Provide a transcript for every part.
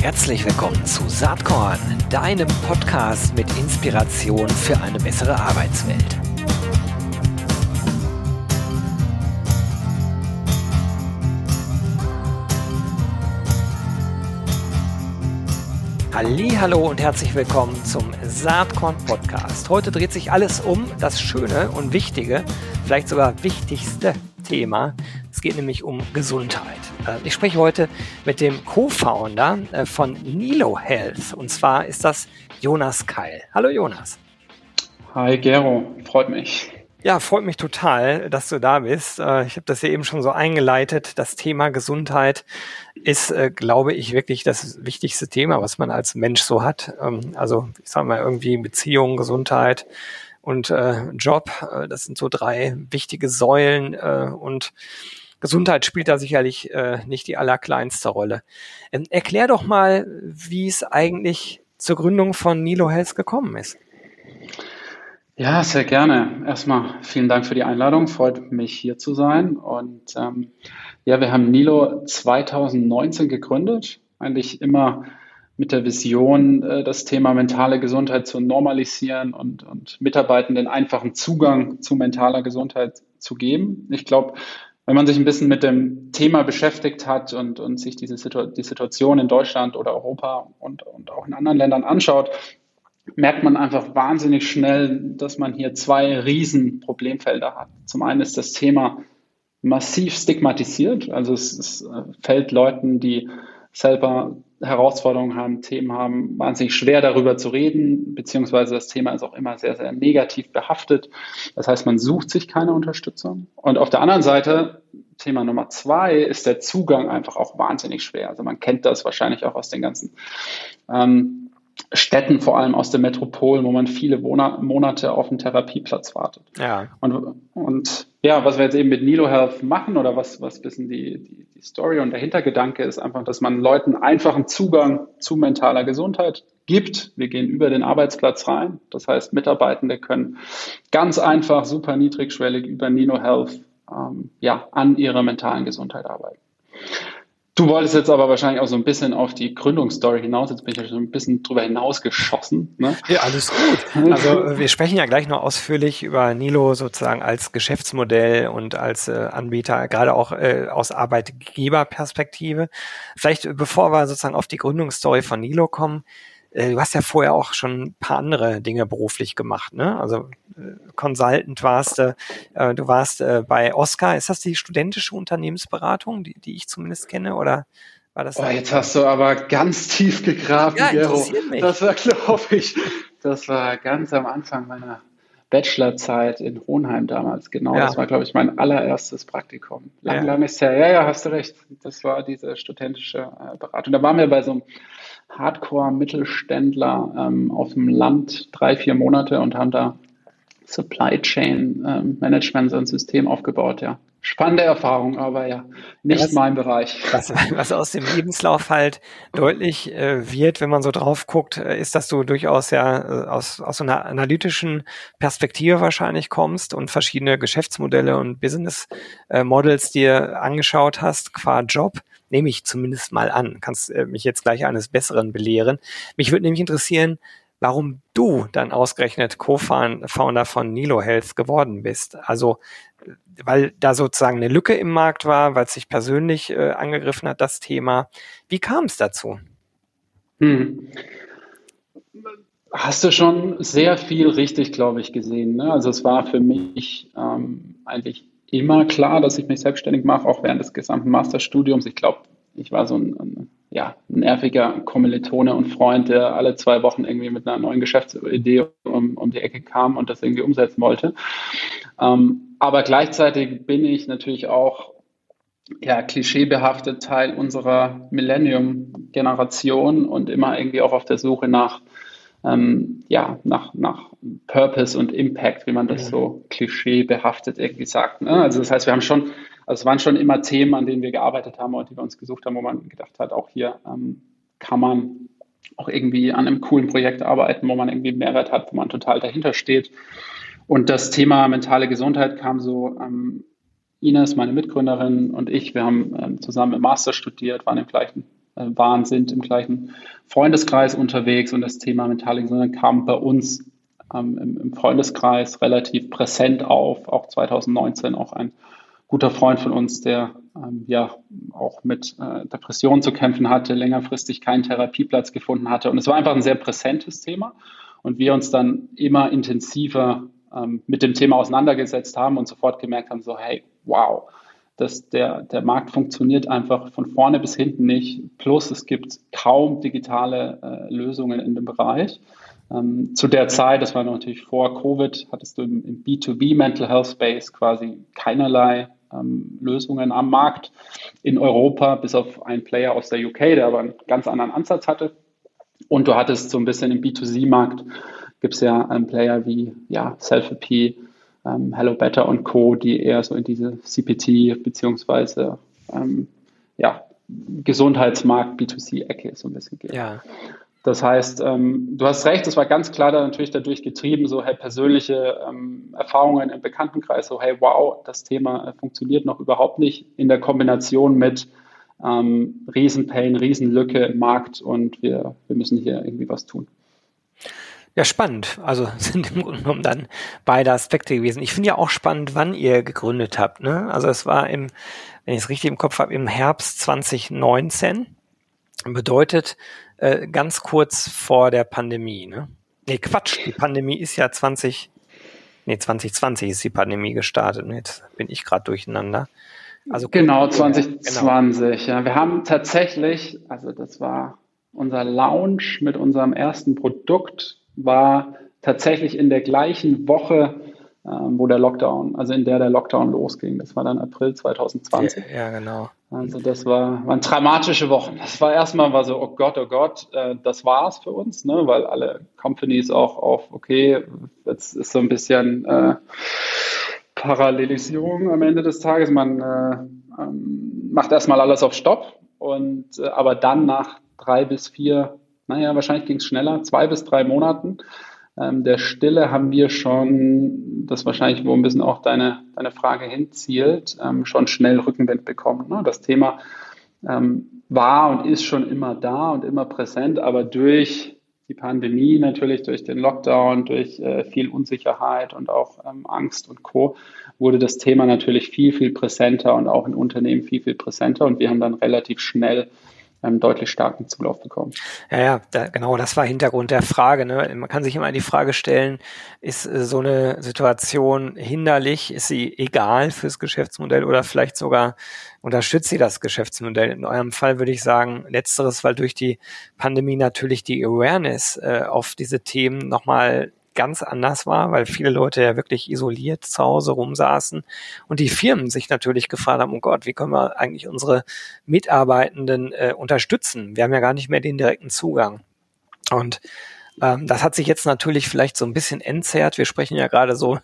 Herzlich willkommen zu Saatkorn, deinem Podcast mit Inspiration für eine bessere Arbeitswelt. Hallo und herzlich willkommen zum Saatkorn Podcast. Heute dreht sich alles um das schöne und wichtige, vielleicht sogar wichtigste Thema. Es geht nämlich um Gesundheit. Äh, ich spreche heute mit dem Co-Founder äh, von Nilo Health und zwar ist das Jonas Keil. Hallo Jonas. Hi Gero, freut mich. Ja, freut mich total, dass du da bist. Äh, ich habe das ja eben schon so eingeleitet. Das Thema Gesundheit ist, glaube ich, wirklich das wichtigste Thema, was man als Mensch so hat. Ähm, also ich sage mal irgendwie Beziehung, Gesundheit, und äh, Job. Äh, das sind so drei wichtige Säulen äh, und Gesundheit spielt da sicherlich äh, nicht die allerkleinste Rolle. Ähm, erklär doch mal, wie es eigentlich zur Gründung von Nilo Health gekommen ist. Ja, sehr gerne. Erstmal vielen Dank für die Einladung. Freut mich hier zu sein. Und ähm, ja, wir haben Nilo 2019 gegründet. Eigentlich immer mit der Vision, äh, das Thema mentale Gesundheit zu normalisieren und, und Mitarbeitenden einfachen Zugang zu mentaler Gesundheit zu geben. Ich glaube, wenn man sich ein bisschen mit dem Thema beschäftigt hat und, und sich diese Situ die Situation in Deutschland oder Europa und, und auch in anderen Ländern anschaut, merkt man einfach wahnsinnig schnell, dass man hier zwei riesen Problemfelder hat. Zum einen ist das Thema massiv stigmatisiert, also es, es äh, fällt Leuten, die selber Herausforderungen haben, Themen haben, wahnsinnig schwer darüber zu reden, beziehungsweise das Thema ist auch immer sehr, sehr negativ behaftet. Das heißt, man sucht sich keine Unterstützung. Und auf der anderen Seite, Thema Nummer zwei, ist der Zugang einfach auch wahnsinnig schwer. Also man kennt das wahrscheinlich auch aus den ganzen ähm, Städten, vor allem aus den Metropolen, wo man viele Monate auf einen Therapieplatz wartet. Ja. Und, und ja, was wir jetzt eben mit Nilo Health machen oder was, was bisschen die, die, die Story und der Hintergedanke ist einfach, dass man Leuten einfachen Zugang zu mentaler Gesundheit gibt. Wir gehen über den Arbeitsplatz rein. Das heißt, Mitarbeitende können ganz einfach, super niedrigschwellig über Nilo Health ähm, ja, an ihrer mentalen Gesundheit arbeiten. Du wolltest jetzt aber wahrscheinlich auch so ein bisschen auf die Gründungsstory hinaus. Jetzt bin ich ja schon ein bisschen drüber hinausgeschossen. Ne? Ja, alles gut. Also wir sprechen ja gleich noch ausführlich über Nilo sozusagen als Geschäftsmodell und als äh, Anbieter, gerade auch äh, aus Arbeitgeberperspektive. Vielleicht bevor wir sozusagen auf die Gründungsstory von Nilo kommen, äh, du hast ja vorher auch schon ein paar andere Dinge beruflich gemacht, ne? Also äh, Consultant warst du, äh, du warst äh, bei Oscar. Ist das die studentische Unternehmensberatung, die, die ich zumindest kenne, oder war das? Oh, jetzt hast du aber ganz tief gegraben, ja, Gero. Das war, glaube ich, das war ganz am Anfang meiner Bachelorzeit in Hohenheim damals. Genau, ja. das war, glaube ich, mein allererstes Praktikum. Lang, ja. lang ist her. Ja, ja, hast du recht. Das war diese studentische äh, Beratung. Da waren wir bei so einem Hardcore-Mittelständler ähm, auf dem Land drei, vier Monate und haben da Supply Chain ähm, Management so ein System aufgebaut, ja. Spannende Erfahrung, aber ja, nicht was, mein Bereich. Was, was aus dem Lebenslauf halt deutlich äh, wird, wenn man so drauf guckt, äh, ist, dass du durchaus ja äh, aus, aus einer analytischen Perspektive wahrscheinlich kommst und verschiedene Geschäftsmodelle und Business äh, Models dir angeschaut hast, qua Job nehme ich zumindest mal an. Kannst äh, mich jetzt gleich eines Besseren belehren. Mich würde nämlich interessieren, warum du dann ausgerechnet Co-Founder von Nilo Health geworden bist. Also, weil da sozusagen eine Lücke im Markt war, weil es sich persönlich äh, angegriffen hat, das Thema. Wie kam es dazu? Hm. Hast du schon sehr viel richtig, glaube ich, gesehen. Ne? Also es war für mich ähm, eigentlich immer klar, dass ich mich selbstständig mache, auch während des gesamten Masterstudiums. Ich glaube, ich war so ein, ein, ja, nerviger Kommilitone und Freund, der alle zwei Wochen irgendwie mit einer neuen Geschäftsidee um, um die Ecke kam und das irgendwie umsetzen wollte. Ähm, aber gleichzeitig bin ich natürlich auch ja, klischeebehaftet Teil unserer Millennium-Generation und immer irgendwie auch auf der Suche nach ähm, ja, nach, nach Purpose und Impact, wie man das ja. so klischeebehaftet irgendwie sagt. Ne? Also das heißt, wir haben schon, also es waren schon immer Themen, an denen wir gearbeitet haben und die wir uns gesucht haben, wo man gedacht hat, auch hier ähm, kann man auch irgendwie an einem coolen Projekt arbeiten, wo man irgendwie Mehrwert hat, wo man total dahinter steht. Und das Thema mentale Gesundheit kam so ähm, Ines, meine Mitgründerin und ich, wir haben ähm, zusammen im Master studiert, waren im gleichen, waren, sind im gleichen Freundeskreis unterwegs und das Thema Mentalgesundheit kam bei uns ähm, im, im, Freundeskreis relativ präsent auf, auch 2019 auch ein guter Freund von uns, der ähm, ja auch mit äh, Depressionen zu kämpfen hatte, längerfristig keinen Therapieplatz gefunden hatte. Und es war einfach ein sehr präsentes Thema. Und wir uns dann immer intensiver ähm, mit dem Thema auseinandergesetzt haben und sofort gemerkt haben, so hey, wow, das, der, der Markt funktioniert einfach von vorne bis hinten nicht. Plus es gibt kaum digitale äh, Lösungen in dem Bereich. Ähm, zu der Zeit, das war natürlich vor Covid, hattest du im, im B2B Mental Health Space quasi keinerlei ähm, Lösungen am Markt in Europa, bis auf einen Player aus der UK, der aber einen ganz anderen Ansatz hatte. Und du hattest so ein bisschen im B2C-Markt, gibt es ja einen Player wie ja, Selfie, ähm, Hello Better und Co., die eher so in diese CPT beziehungsweise ähm, ja, Gesundheitsmarkt B2C-Ecke so ein bisschen gehen. Ja. Das heißt, ähm, du hast recht, es war ganz klar da natürlich dadurch getrieben, so hey, persönliche ähm, Erfahrungen im Bekanntenkreis, so hey, wow, das Thema äh, funktioniert noch überhaupt nicht in der Kombination mit ähm, Riesenpain, Riesenlücke im Markt und wir, wir müssen hier irgendwie was tun. Ja, spannend. Also sind im Grunde genommen dann beide Aspekte gewesen. Ich finde ja auch spannend, wann ihr gegründet habt. Ne? Also es war im, wenn ich es richtig im Kopf habe, im Herbst 2019. Bedeutet äh, ganz kurz vor der Pandemie. Ne? Nee, Quatsch. Die Pandemie ist ja 20, nee, 2020 ist die Pandemie gestartet. Jetzt bin ich gerade durcheinander. Also genau, 2020. Genau. Ja, wir haben tatsächlich, also das war unser Launch mit unserem ersten Produkt, war tatsächlich in der gleichen Woche, ähm, wo der Lockdown, also in der der Lockdown losging. Das war dann April 2020. Ja, ja genau. Also das war, waren dramatische Wochen. Das war erstmal war so, oh Gott, oh Gott, äh, das war's für uns, ne? weil alle Companies auch auf, okay, jetzt ist so ein bisschen äh, Parallelisierung am Ende des Tages. Man äh, ähm, macht erstmal alles auf Stopp und äh, aber dann nach drei bis vier, naja, wahrscheinlich ging es schneller, zwei bis drei Monaten ähm, der Stille haben wir schon, das wahrscheinlich, wo ein bisschen auch deine, deine Frage hinzielt, ähm, schon schnell Rückenwind bekommen. Ne? Das Thema ähm, war und ist schon immer da und immer präsent, aber durch die Pandemie natürlich, durch den Lockdown, durch äh, viel Unsicherheit und auch ähm, Angst und Co. wurde das Thema natürlich viel, viel präsenter und auch in Unternehmen viel, viel präsenter und wir haben dann relativ schnell ähm, deutlich starken Zulauf bekommen. Ja, ja, da, genau, das war Hintergrund der Frage. Ne? Man kann sich immer die Frage stellen, ist äh, so eine Situation hinderlich, ist sie egal fürs Geschäftsmodell oder vielleicht sogar unterstützt sie das Geschäftsmodell? In eurem Fall würde ich sagen, letzteres, weil durch die Pandemie natürlich die Awareness äh, auf diese Themen nochmal ganz anders war, weil viele Leute ja wirklich isoliert zu Hause rumsaßen und die Firmen sich natürlich gefragt haben, oh Gott, wie können wir eigentlich unsere Mitarbeitenden äh, unterstützen? Wir haben ja gar nicht mehr den direkten Zugang. Und ähm, das hat sich jetzt natürlich vielleicht so ein bisschen entzerrt. Wir sprechen ja gerade so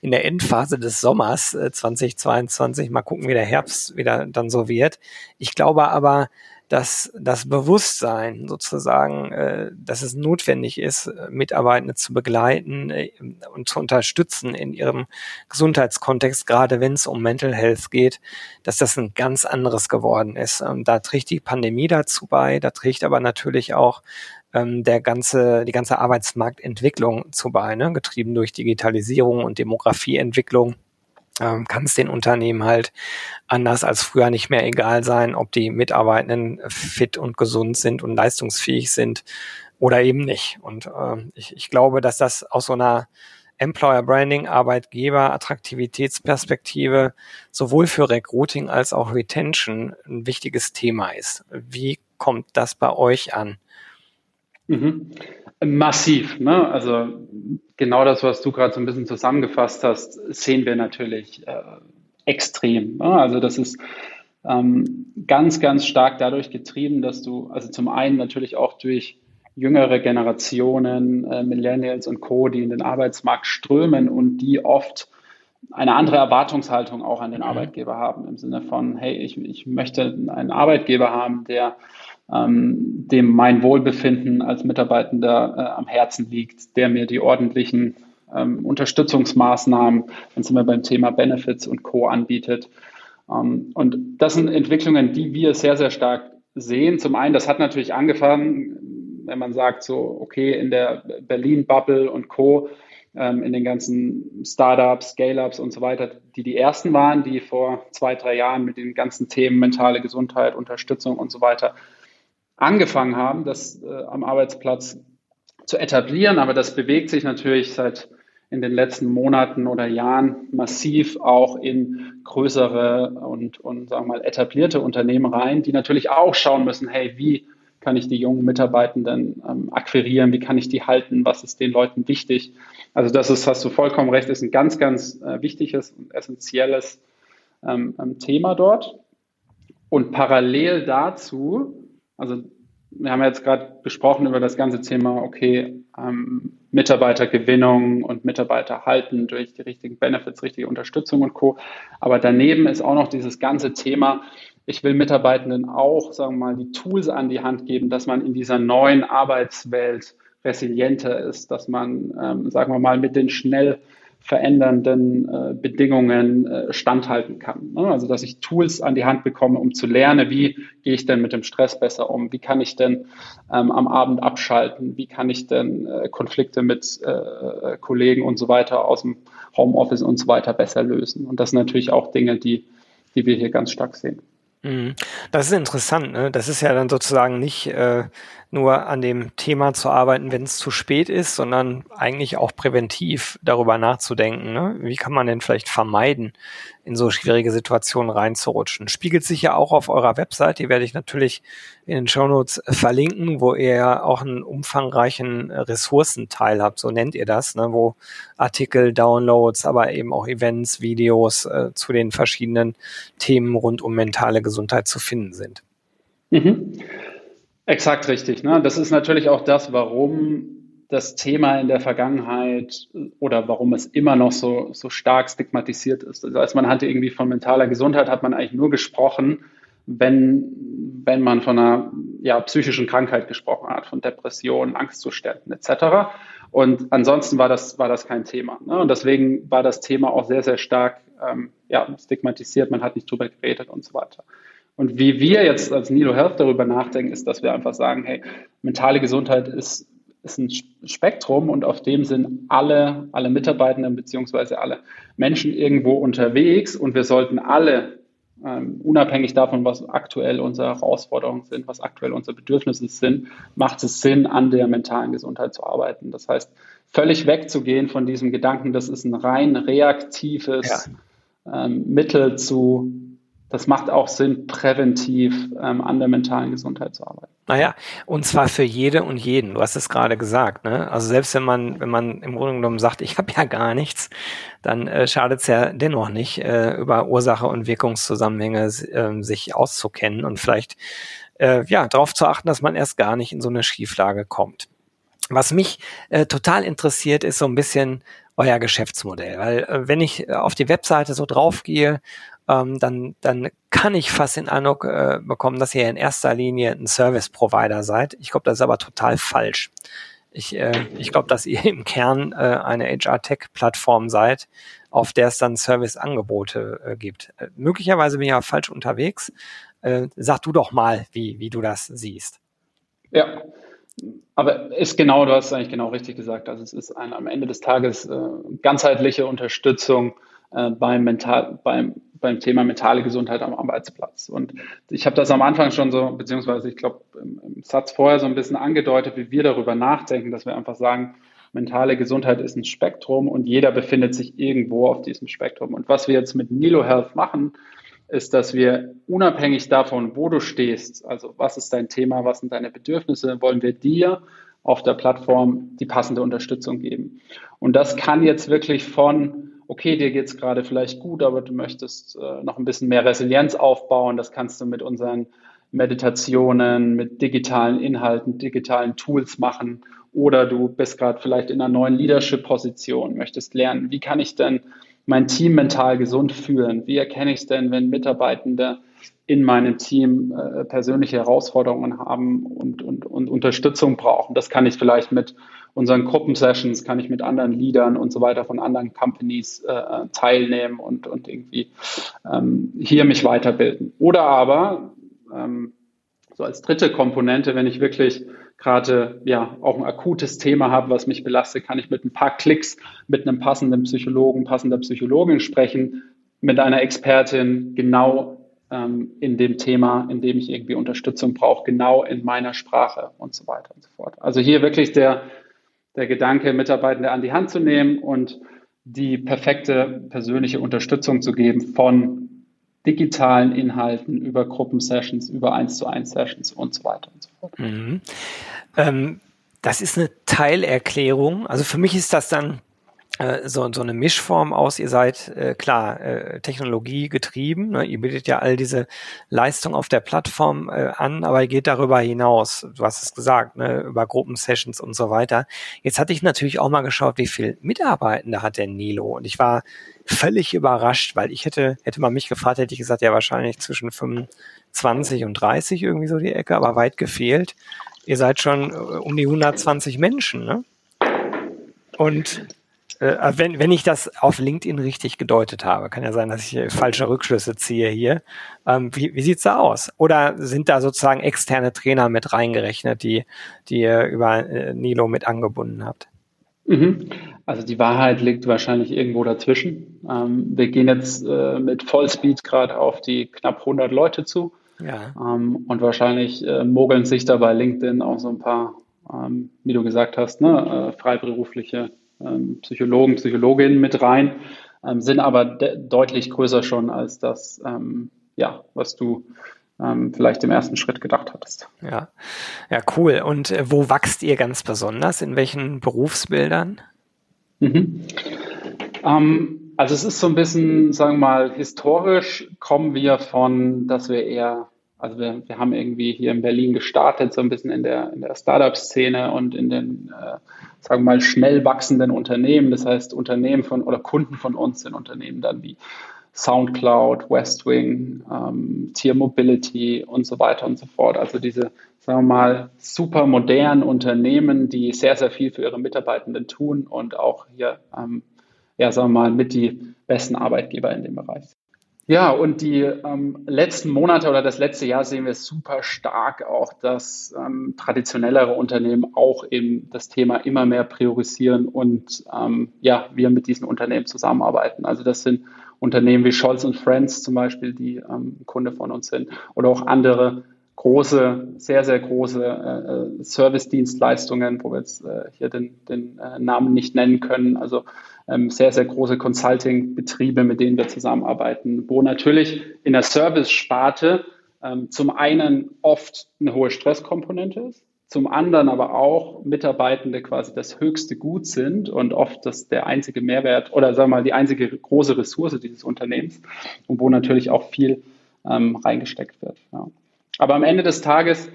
in, der Endphase des Sommers äh, 2022. Mal gucken, wie der Herbst wieder dann so wird. Ich glaube aber, dass das Bewusstsein sozusagen, äh, dass es notwendig ist, Mitarbeitende zu begleiten äh, und zu unterstützen in ihrem Gesundheitskontext, gerade wenn es um Mental Health geht, dass das ein ganz anderes geworden ist. Und da trägt die Pandemie dazu bei, da trägt aber natürlich auch ähm, der ganze, die ganze Arbeitsmarktentwicklung zu bei, ne? getrieben durch Digitalisierung und Demografieentwicklung ähm, kann es den Unternehmen halt anders als früher nicht mehr egal sein, ob die Mitarbeitenden fit und gesund sind und leistungsfähig sind oder eben nicht. Und äh, ich, ich glaube, dass das aus so einer Employer Branding, Arbeitgeber, Attraktivitätsperspektive sowohl für Recruiting als auch Retention ein wichtiges Thema ist. Wie kommt das bei euch an? Mhm. Massiv. Ne? Also genau das, was du gerade so ein bisschen zusammengefasst hast, sehen wir natürlich äh, extrem. Ne? Also das ist ähm, ganz, ganz stark dadurch getrieben, dass du, also zum einen natürlich auch durch jüngere Generationen, äh, Millennials und Co., die in den Arbeitsmarkt strömen und die oft eine andere Erwartungshaltung auch an den mhm. Arbeitgeber haben, im Sinne von, hey, ich, ich möchte einen Arbeitgeber haben, der ähm, dem mein Wohlbefinden als Mitarbeitender äh, am Herzen liegt, der mir die ordentlichen ähm, Unterstützungsmaßnahmen, dann sind wir beim Thema Benefits und Co. anbietet. Ähm, und das sind Entwicklungen, die wir sehr, sehr stark sehen. Zum einen, das hat natürlich angefangen, wenn man sagt, so, okay, in der Berlin-Bubble und Co., ähm, in den ganzen Startups, Scale-Ups und so weiter, die die ersten waren, die vor zwei, drei Jahren mit den ganzen Themen mentale Gesundheit, Unterstützung und so weiter angefangen haben, das äh, am Arbeitsplatz zu etablieren. Aber das bewegt sich natürlich seit in den letzten Monaten oder Jahren massiv auch in größere und, und sagen wir mal etablierte Unternehmen rein, die natürlich auch schauen müssen, hey, wie kann ich die jungen Mitarbeitenden ähm, akquirieren, wie kann ich die halten, was ist den Leuten wichtig. Also das ist, hast du vollkommen recht, ist ein ganz, ganz äh, wichtiges und essentielles ähm, ähm Thema dort. Und parallel dazu, also wir haben jetzt gerade gesprochen über das ganze Thema, okay, ähm, Mitarbeitergewinnung und Mitarbeiter halten durch die richtigen Benefits, richtige Unterstützung und Co. Aber daneben ist auch noch dieses ganze Thema, ich will Mitarbeitenden auch, sagen wir mal, die Tools an die Hand geben, dass man in dieser neuen Arbeitswelt resilienter ist, dass man, ähm, sagen wir mal, mit den schnell verändernden äh, Bedingungen äh, standhalten kann. Ne? Also dass ich Tools an die Hand bekomme, um zu lernen, wie gehe ich denn mit dem Stress besser um, wie kann ich denn ähm, am Abend abschalten, wie kann ich denn äh, Konflikte mit äh, Kollegen und so weiter aus dem Homeoffice und so weiter besser lösen. Und das sind natürlich auch Dinge, die, die wir hier ganz stark sehen. Mhm. Das ist interessant. Ne? Das ist ja dann sozusagen nicht äh, nur an dem Thema zu arbeiten, wenn es zu spät ist, sondern eigentlich auch präventiv darüber nachzudenken. Ne? Wie kann man denn vielleicht vermeiden, in so schwierige Situationen reinzurutschen? Spiegelt sich ja auch auf eurer Website, die werde ich natürlich in den Shownotes verlinken, wo ihr ja auch einen umfangreichen Ressourcenteil habt, so nennt ihr das, ne? wo Artikel, Downloads, aber eben auch Events, Videos äh, zu den verschiedenen Themen rund um mentale Gesundheit zu finden sind. Mhm. Exakt richtig. Ne? Das ist natürlich auch das, warum das Thema in der Vergangenheit oder warum es immer noch so, so stark stigmatisiert ist. Also als man hatte irgendwie von mentaler Gesundheit, hat man eigentlich nur gesprochen, wenn, wenn man von einer ja, psychischen Krankheit gesprochen hat, von Depressionen, Angstzuständen etc. Und ansonsten war das, war das kein Thema. Ne? Und deswegen war das Thema auch sehr, sehr stark ähm, ja, stigmatisiert, man hat nicht drüber geredet und so weiter. Und wie wir jetzt als Nilo Health darüber nachdenken, ist, dass wir einfach sagen, hey, mentale Gesundheit ist, ist ein Spektrum und auf dem sind alle, alle Mitarbeitenden beziehungsweise alle Menschen irgendwo unterwegs und wir sollten alle, ähm, unabhängig davon, was aktuell unsere Herausforderungen sind, was aktuell unsere Bedürfnisse sind, macht es Sinn, an der mentalen Gesundheit zu arbeiten. Das heißt, völlig wegzugehen von diesem Gedanken, das ist ein rein reaktives ja. ähm, Mittel zu das macht auch Sinn, präventiv ähm, an der mentalen Gesundheit zu arbeiten. Naja, und zwar für jede und jeden. Du hast es gerade gesagt. Ne? Also selbst wenn man, wenn man im Grunde genommen sagt, ich habe ja gar nichts, dann äh, schadet es ja dennoch nicht, äh, über Ursache und Wirkungszusammenhänge äh, sich auszukennen und vielleicht äh, ja darauf zu achten, dass man erst gar nicht in so eine Schieflage kommt. Was mich äh, total interessiert, ist so ein bisschen euer Geschäftsmodell, weil äh, wenn ich auf die Webseite so draufgehe ähm, dann, dann kann ich fast den Eindruck äh, bekommen, dass ihr in erster Linie ein Service-Provider seid. Ich glaube, das ist aber total falsch. Ich, äh, ich glaube, dass ihr im Kern äh, eine HR-Tech-Plattform seid, auf der es dann Service-Angebote äh, gibt. Äh, möglicherweise bin ich ja falsch unterwegs. Äh, sag du doch mal, wie, wie du das siehst. Ja, aber ist genau, du hast eigentlich genau richtig gesagt. Also es ist eine, am Ende des Tages äh, ganzheitliche Unterstützung äh, beim, Mental, beim, beim Thema mentale Gesundheit am Arbeitsplatz. Und ich habe das am Anfang schon so, beziehungsweise ich glaube im, im Satz vorher so ein bisschen angedeutet, wie wir darüber nachdenken, dass wir einfach sagen, mentale Gesundheit ist ein Spektrum und jeder befindet sich irgendwo auf diesem Spektrum. Und was wir jetzt mit Nilo Health machen, ist, dass wir unabhängig davon, wo du stehst, also was ist dein Thema, was sind deine Bedürfnisse, wollen wir dir auf der Plattform die passende Unterstützung geben. Und das kann jetzt wirklich von okay, dir geht's gerade vielleicht gut, aber du möchtest äh, noch ein bisschen mehr Resilienz aufbauen. Das kannst du mit unseren Meditationen, mit digitalen Inhalten, digitalen Tools machen. Oder du bist gerade vielleicht in einer neuen Leadership-Position, möchtest lernen, wie kann ich denn mein Team mental gesund führen? Wie erkenne ich es denn, wenn Mitarbeitende in meinem Team äh, persönliche Herausforderungen haben und, und, und Unterstützung brauchen? Das kann ich vielleicht mit unseren Gruppensessions, kann ich mit anderen Leadern und so weiter von anderen Companies äh, teilnehmen und, und irgendwie ähm, hier mich weiterbilden. Oder aber ähm, so als dritte Komponente, wenn ich wirklich gerade ja auch ein akutes Thema habe, was mich belastet, kann ich mit ein paar Klicks mit einem passenden Psychologen, passender Psychologin sprechen, mit einer Expertin genau ähm, in dem Thema, in dem ich irgendwie Unterstützung brauche, genau in meiner Sprache und so weiter und so fort. Also hier wirklich der, der Gedanke, Mitarbeitende an die Hand zu nehmen und die perfekte persönliche Unterstützung zu geben von digitalen Inhalten über Gruppensessions, über 1 zu 1 Sessions und so weiter und so fort. Mhm. Ähm, das ist eine Teilerklärung. Also für mich ist das dann so, so eine Mischform aus, ihr seid äh, klar äh, Technologie getrieben, ne? ihr bietet ja all diese Leistung auf der Plattform äh, an, aber ihr geht darüber hinaus, du hast es gesagt, ne? über Gruppensessions und so weiter. Jetzt hatte ich natürlich auch mal geschaut, wie viel Mitarbeitende hat der Nilo und ich war völlig überrascht, weil ich hätte, hätte man mich gefragt, hätte ich gesagt, ja wahrscheinlich zwischen 25 und 30 irgendwie so die Ecke, aber weit gefehlt. Ihr seid schon äh, um die 120 Menschen, ne? Und äh, wenn, wenn ich das auf LinkedIn richtig gedeutet habe, kann ja sein, dass ich falsche Rückschlüsse ziehe hier. Ähm, wie wie sieht's da aus? Oder sind da sozusagen externe Trainer mit reingerechnet, die, die ihr über äh, Nilo mit angebunden habt? Mhm. Also die Wahrheit liegt wahrscheinlich irgendwo dazwischen. Ähm, wir gehen jetzt äh, mit Vollspeed gerade auf die knapp 100 Leute zu. Ja. Ähm, und wahrscheinlich äh, mogeln sich da bei LinkedIn auch so ein paar, ähm, wie du gesagt hast, ne, äh, freiberufliche Psychologen, Psychologinnen mit rein, ähm, sind aber deutlich größer schon als das, ähm, ja, was du ähm, vielleicht im ersten Schritt gedacht hattest. Ja, ja, cool. Und äh, wo wächst ihr ganz besonders? In welchen Berufsbildern? Mhm. Ähm, also es ist so ein bisschen, sagen wir mal, historisch kommen wir von, dass wir eher also wir, wir haben irgendwie hier in Berlin gestartet, so ein bisschen in der, in der Startup-Szene und in den, äh, sagen wir mal, schnell wachsenden Unternehmen. Das heißt, Unternehmen von oder Kunden von uns sind Unternehmen dann wie SoundCloud, Westwing, ähm, Tier Mobility und so weiter und so fort. Also diese, sagen wir mal, super modernen Unternehmen, die sehr, sehr viel für ihre Mitarbeitenden tun und auch hier, ähm, ja, sagen wir mal, mit die besten Arbeitgeber in dem Bereich. Ja, und die ähm, letzten Monate oder das letzte Jahr sehen wir super stark auch, dass ähm, traditionellere Unternehmen auch eben das Thema immer mehr priorisieren und ähm, ja, wir mit diesen Unternehmen zusammenarbeiten. Also das sind Unternehmen wie Scholz und Friends zum Beispiel, die ähm, Kunde von uns sind oder auch andere große, sehr, sehr große äh, Service-Dienstleistungen, wo wir jetzt äh, hier den, den äh, Namen nicht nennen können. Also ähm, sehr, sehr große Consulting-Betriebe, mit denen wir zusammenarbeiten, wo natürlich in der Service-Sparte ähm, zum einen oft eine hohe Stresskomponente ist, zum anderen aber auch Mitarbeitende quasi das höchste Gut sind und oft das der einzige Mehrwert oder sagen wir mal die einzige große Ressource dieses Unternehmens und wo natürlich auch viel ähm, reingesteckt wird. Ja. Aber am Ende des Tages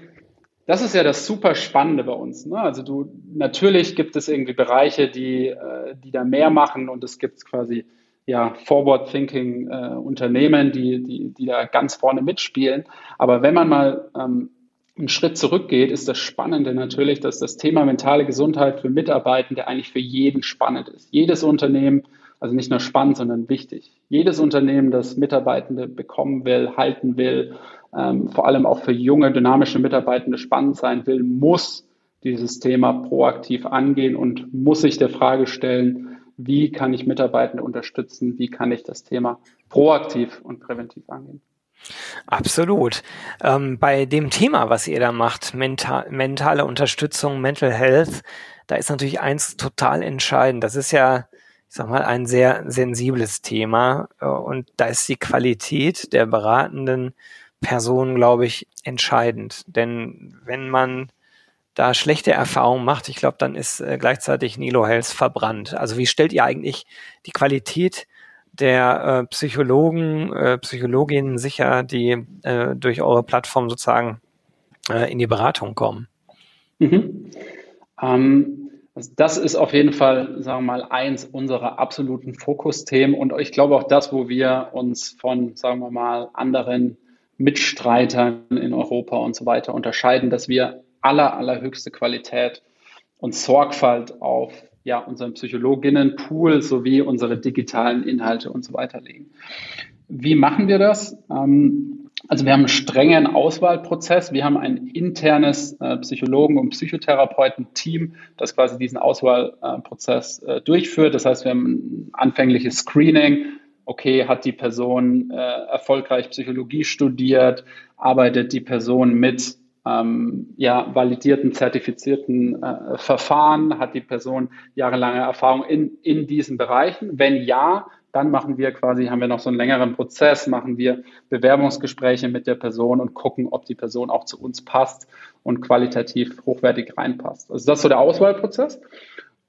das ist ja das super Spannende bei uns. Ne? Also du, natürlich gibt es irgendwie Bereiche, die, äh, die da mehr machen und es gibt quasi ja Forward-Thinking äh, Unternehmen, die, die, die da ganz vorne mitspielen. Aber wenn man mal ähm, einen Schritt zurückgeht, ist das Spannende natürlich, dass das Thema mentale Gesundheit für Mitarbeitende eigentlich für jeden spannend ist. Jedes Unternehmen, also nicht nur spannend, sondern wichtig. Jedes Unternehmen, das Mitarbeitende bekommen will, halten will, ähm, vor allem auch für junge, dynamische Mitarbeitende spannend sein will, muss dieses Thema proaktiv angehen und muss sich der Frage stellen, wie kann ich Mitarbeitende unterstützen, wie kann ich das Thema proaktiv und präventiv angehen. Absolut. Ähm, bei dem Thema, was ihr da macht, mental, mentale Unterstützung, Mental Health, da ist natürlich eins total entscheidend. Das ist ja, ich sag mal, ein sehr sensibles Thema äh, und da ist die Qualität der beratenden Person, glaube ich, entscheidend. Denn wenn man da schlechte Erfahrungen macht, ich glaube, dann ist äh, gleichzeitig Nilo Health verbrannt. Also wie stellt ihr eigentlich die Qualität der äh, Psychologen, äh, Psychologinnen sicher, die äh, durch eure Plattform sozusagen äh, in die Beratung kommen? Mhm. Ähm, also das ist auf jeden Fall, sagen wir mal, eins unserer absoluten Fokusthemen und ich glaube auch das, wo wir uns von, sagen wir mal, anderen Mitstreitern in Europa und so weiter unterscheiden, dass wir aller, allerhöchste Qualität und Sorgfalt auf ja, unseren Psychologinnenpool sowie unsere digitalen Inhalte und so weiter legen. Wie machen wir das? Ähm, also wir haben einen strengen Auswahlprozess. Wir haben ein internes äh, Psychologen- und Psychotherapeuten-Team, das quasi diesen Auswahlprozess äh, durchführt. Das heißt, wir haben ein anfängliches Screening. Okay, hat die Person äh, erfolgreich Psychologie studiert? Arbeitet die Person mit ähm, ja, validierten, zertifizierten äh, Verfahren? Hat die Person jahrelange Erfahrung in, in diesen Bereichen? Wenn ja, dann machen wir quasi, haben wir noch so einen längeren Prozess, machen wir Bewerbungsgespräche mit der Person und gucken, ob die Person auch zu uns passt und qualitativ hochwertig reinpasst. Also das ist so der Auswahlprozess.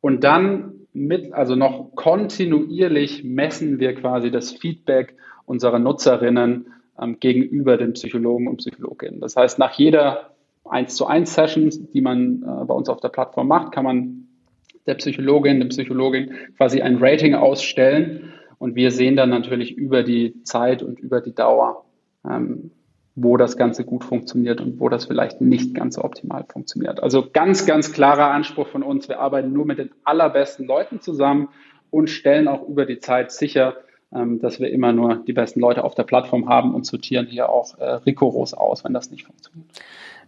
Und dann mit, also noch kontinuierlich messen wir quasi das Feedback unserer Nutzerinnen ähm, gegenüber den Psychologen und Psychologinnen. Das heißt, nach jeder 1 zu 1 Session, die man äh, bei uns auf der Plattform macht, kann man der Psychologin, dem Psychologin quasi ein Rating ausstellen. Und wir sehen dann natürlich über die Zeit und über die Dauer, ähm, wo das Ganze gut funktioniert und wo das vielleicht nicht ganz so optimal funktioniert. Also ganz, ganz klarer Anspruch von uns. Wir arbeiten nur mit den allerbesten Leuten zusammen und stellen auch über die Zeit sicher, ähm, dass wir immer nur die besten Leute auf der Plattform haben und sortieren hier auch äh, rigoros aus, wenn das nicht funktioniert.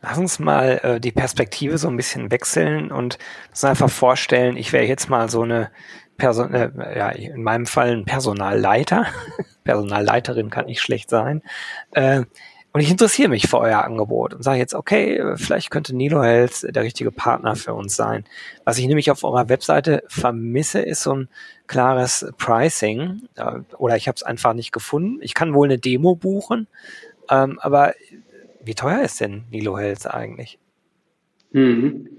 Lass uns mal äh, die Perspektive so ein bisschen wechseln und uns einfach vorstellen, ich wäre jetzt mal so eine Person, äh, ja, in meinem Fall ein Personalleiter. Personalleiterin kann nicht schlecht sein. Äh, und ich interessiere mich für euer Angebot und sage jetzt, okay, vielleicht könnte Nilo Health der richtige Partner für uns sein. Was ich nämlich auf eurer Webseite vermisse, ist so ein klares Pricing. Oder ich habe es einfach nicht gefunden. Ich kann wohl eine Demo buchen, ähm, aber wie teuer ist denn Nilo Health eigentlich? Mhm.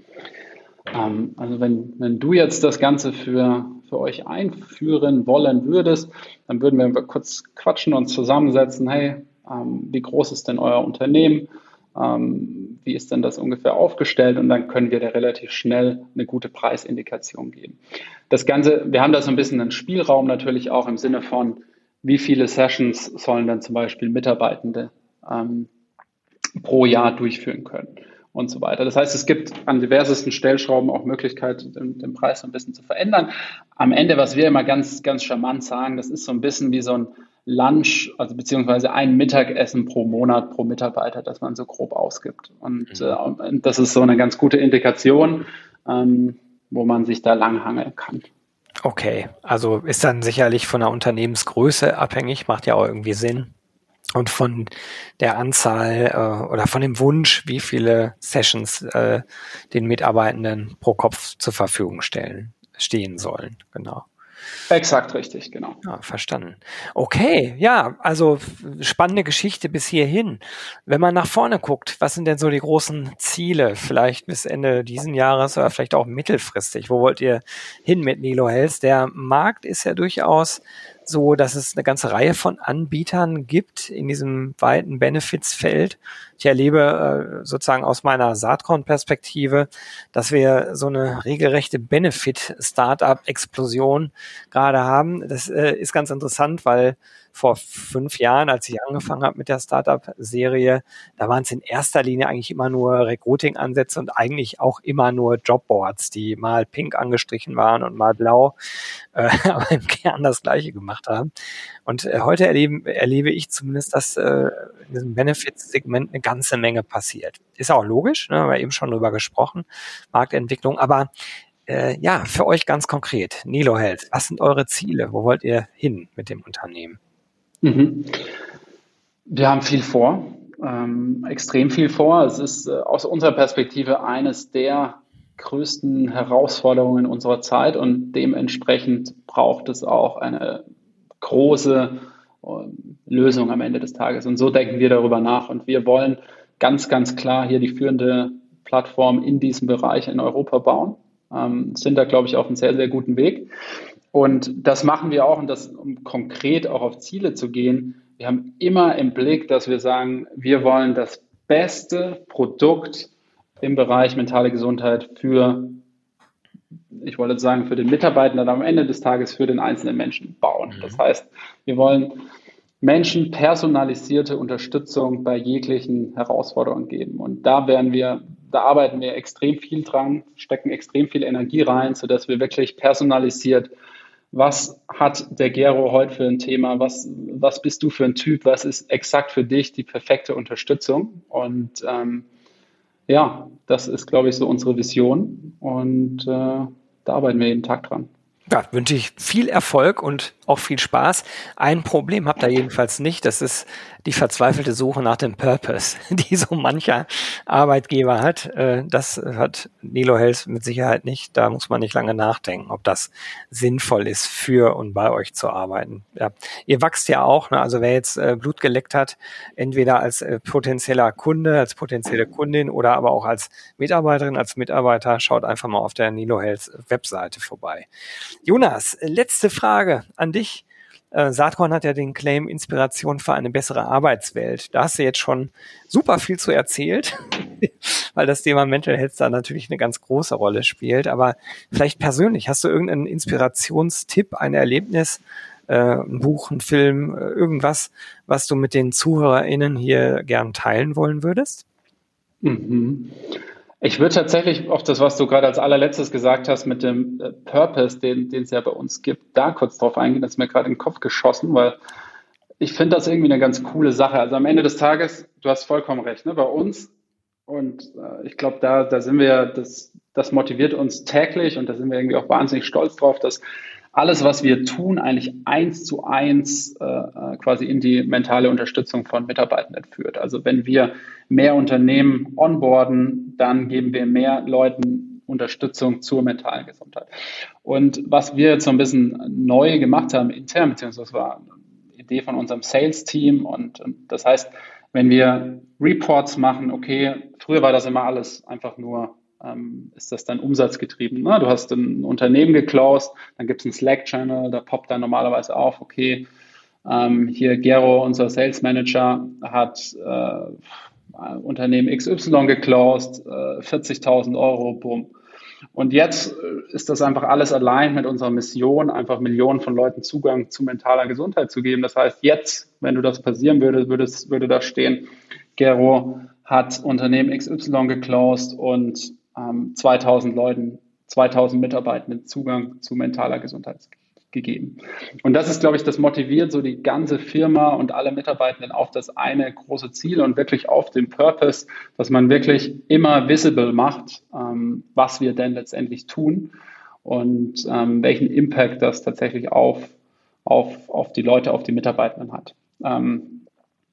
Ähm, also wenn, wenn du jetzt das Ganze für, für euch einführen wollen würdest, dann würden wir kurz quatschen und zusammensetzen. Hey, ähm, wie groß ist denn euer Unternehmen, ähm, wie ist denn das ungefähr aufgestellt und dann können wir da relativ schnell eine gute Preisindikation geben. Das Ganze, wir haben da so ein bisschen einen Spielraum natürlich auch im Sinne von, wie viele Sessions sollen dann zum Beispiel Mitarbeitende ähm, pro Jahr durchführen können und so weiter. Das heißt, es gibt an diversesten Stellschrauben auch Möglichkeit, den, den Preis so ein bisschen zu verändern. Am Ende, was wir immer ganz, ganz charmant sagen, das ist so ein bisschen wie so ein Lunch, also beziehungsweise ein Mittagessen pro Monat pro Mitarbeiter, das man so grob ausgibt. Und, mhm. äh, das ist so eine ganz gute Indikation, ähm, wo man sich da langhangeln kann. Okay, also ist dann sicherlich von der Unternehmensgröße abhängig, macht ja auch irgendwie Sinn. Und von der Anzahl äh, oder von dem Wunsch, wie viele Sessions äh, den Mitarbeitenden pro Kopf zur Verfügung stellen, stehen sollen. Genau. Exakt richtig, genau. Ja, verstanden. Okay, ja, also spannende Geschichte bis hierhin. Wenn man nach vorne guckt, was sind denn so die großen Ziele? Vielleicht bis Ende diesen Jahres oder vielleicht auch mittelfristig. Wo wollt ihr hin mit Nilo Health? Der Markt ist ja durchaus so, dass es eine ganze Reihe von Anbietern gibt in diesem weiten Benefits-Feld. Ich erlebe äh, sozusagen aus meiner Saatkorn-Perspektive, dass wir so eine regelrechte Benefit-Startup-Explosion gerade haben. Das äh, ist ganz interessant, weil vor fünf Jahren, als ich angefangen habe mit der Startup-Serie, da waren es in erster Linie eigentlich immer nur Recruiting-Ansätze und eigentlich auch immer nur Jobboards, die mal pink angestrichen waren und mal blau, äh, aber im Kern das Gleiche gemacht haben. Und äh, heute erleben, erlebe ich zumindest, dass äh, in diesem Benefits-Segment eine ganze Menge passiert. Ist auch logisch, ne, haben wir eben schon drüber gesprochen, Marktentwicklung, aber äh, ja, für euch ganz konkret, Nilo Health, was sind eure Ziele? Wo wollt ihr hin mit dem Unternehmen? Mhm. Wir haben viel vor, ähm, extrem viel vor. Es ist äh, aus unserer Perspektive eines der größten Herausforderungen unserer Zeit und dementsprechend braucht es auch eine große äh, Lösung am Ende des Tages. Und so denken wir darüber nach. Und wir wollen ganz, ganz klar hier die führende Plattform in diesem Bereich in Europa bauen. Ähm, sind da, glaube ich, auf einem sehr, sehr guten Weg. Und das machen wir auch, und das, um konkret auch auf Ziele zu gehen. Wir haben immer im Blick, dass wir sagen, wir wollen das beste Produkt im Bereich mentale Gesundheit für, ich wollte sagen, für den Mitarbeiter, aber am Ende des Tages für den einzelnen Menschen bauen. Mhm. Das heißt, wir wollen Menschen personalisierte Unterstützung bei jeglichen Herausforderungen geben. Und da werden wir da arbeiten wir extrem viel dran, stecken extrem viel Energie rein, sodass wir wirklich personalisiert, was hat der Gero heute für ein Thema, was, was bist du für ein Typ, was ist exakt für dich die perfekte Unterstützung. Und ähm, ja, das ist, glaube ich, so unsere Vision und äh, da arbeiten wir jeden Tag dran. Ja, wünsche ich viel Erfolg und auch viel Spaß. Ein Problem habt ihr jedenfalls nicht. Das ist die verzweifelte Suche nach dem Purpose, die so mancher Arbeitgeber hat. Äh, das hat Nilo Health mit Sicherheit nicht. Da muss man nicht lange nachdenken, ob das sinnvoll ist, für und bei euch zu arbeiten. Ja. Ihr wachst ja auch. Ne? Also wer jetzt äh, Blut geleckt hat, entweder als äh, potenzieller Kunde, als potenzielle Kundin oder aber auch als Mitarbeiterin, als Mitarbeiter, schaut einfach mal auf der Nilo Health Webseite vorbei. Jonas, letzte Frage an dich. Äh, Saatkorn hat ja den Claim Inspiration für eine bessere Arbeitswelt. Da hast du jetzt schon super viel zu erzählt, weil das Thema Mental Health da natürlich eine ganz große Rolle spielt. Aber vielleicht persönlich, hast du irgendeinen Inspirationstipp, ein Erlebnis, äh, ein Buch, ein Film, äh, irgendwas, was du mit den ZuhörerInnen hier gern teilen wollen würdest? Mhm. Ich würde tatsächlich auf das, was du gerade als allerletztes gesagt hast, mit dem äh, Purpose, den, es ja bei uns gibt, da kurz drauf eingehen. Das ist mir gerade in den Kopf geschossen, weil ich finde das irgendwie eine ganz coole Sache. Also am Ende des Tages, du hast vollkommen recht, ne? bei uns und äh, ich glaube, da, da sind wir, das, das motiviert uns täglich und da sind wir irgendwie auch wahnsinnig stolz drauf, dass alles, was wir tun, eigentlich eins zu eins äh, äh, quasi in die mentale Unterstützung von Mitarbeitenden führt. Also wenn wir mehr Unternehmen onboarden, dann geben wir mehr Leuten Unterstützung zur mentalen Gesundheit. Und was wir jetzt so ein bisschen neu gemacht haben intern, beziehungsweise das war eine Idee von unserem Sales-Team und, und das heißt, wenn wir Reports machen, okay, früher war das immer alles einfach nur ähm, ist das dann umsatzgetrieben. Ne? Du hast ein Unternehmen geclosed, dann gibt es einen Slack-Channel, da poppt dann normalerweise auf, okay, ähm, hier Gero, unser Sales Manager, hat äh, Unternehmen XY geclosed, äh, 40.000 Euro, bumm. Und jetzt äh, ist das einfach alles allein mit unserer Mission, einfach Millionen von Leuten Zugang zu mentaler Gesundheit zu geben. Das heißt, jetzt, wenn du das passieren würde, würde, würde da stehen, Gero hat Unternehmen XY geclosed und ähm, 2000 Leuten, 2000 Mitarbeitenden Zugang zu mentaler Gesundheit gegeben. Und das ist, glaube ich, das motiviert so die ganze Firma und alle Mitarbeitenden auf das eine große Ziel und wirklich auf den Purpose, dass man wirklich immer visible macht, ähm, was wir denn letztendlich tun und ähm, welchen Impact das tatsächlich auf, auf, auf die Leute, auf die Mitarbeitenden hat. Ähm,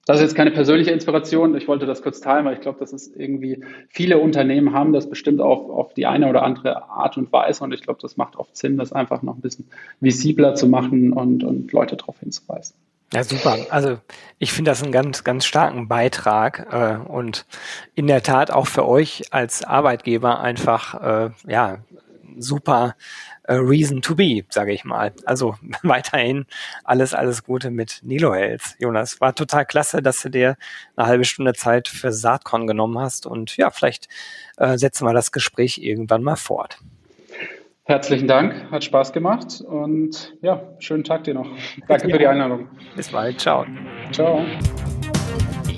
das ist jetzt keine persönliche Inspiration. Ich wollte das kurz teilen, weil ich glaube, dass es irgendwie viele Unternehmen haben das bestimmt auch auf die eine oder andere Art und Weise. Und ich glaube, das macht oft Sinn, das einfach noch ein bisschen visibler zu machen und, und Leute darauf hinzuweisen. Ja, super. Also ich finde das einen ganz, ganz starken Beitrag äh, und in der Tat auch für euch als Arbeitgeber einfach äh, ja super äh, Reason to be, sage ich mal. Also weiterhin alles, alles Gute mit Nilo Health. Jonas, war total klasse, dass du dir eine halbe Stunde Zeit für Saatkorn genommen hast und ja, vielleicht äh, setzen wir das Gespräch irgendwann mal fort. Herzlichen Dank, hat Spaß gemacht und ja, schönen Tag dir noch. Danke ja. für die Einladung. Bis bald, ciao. Ciao.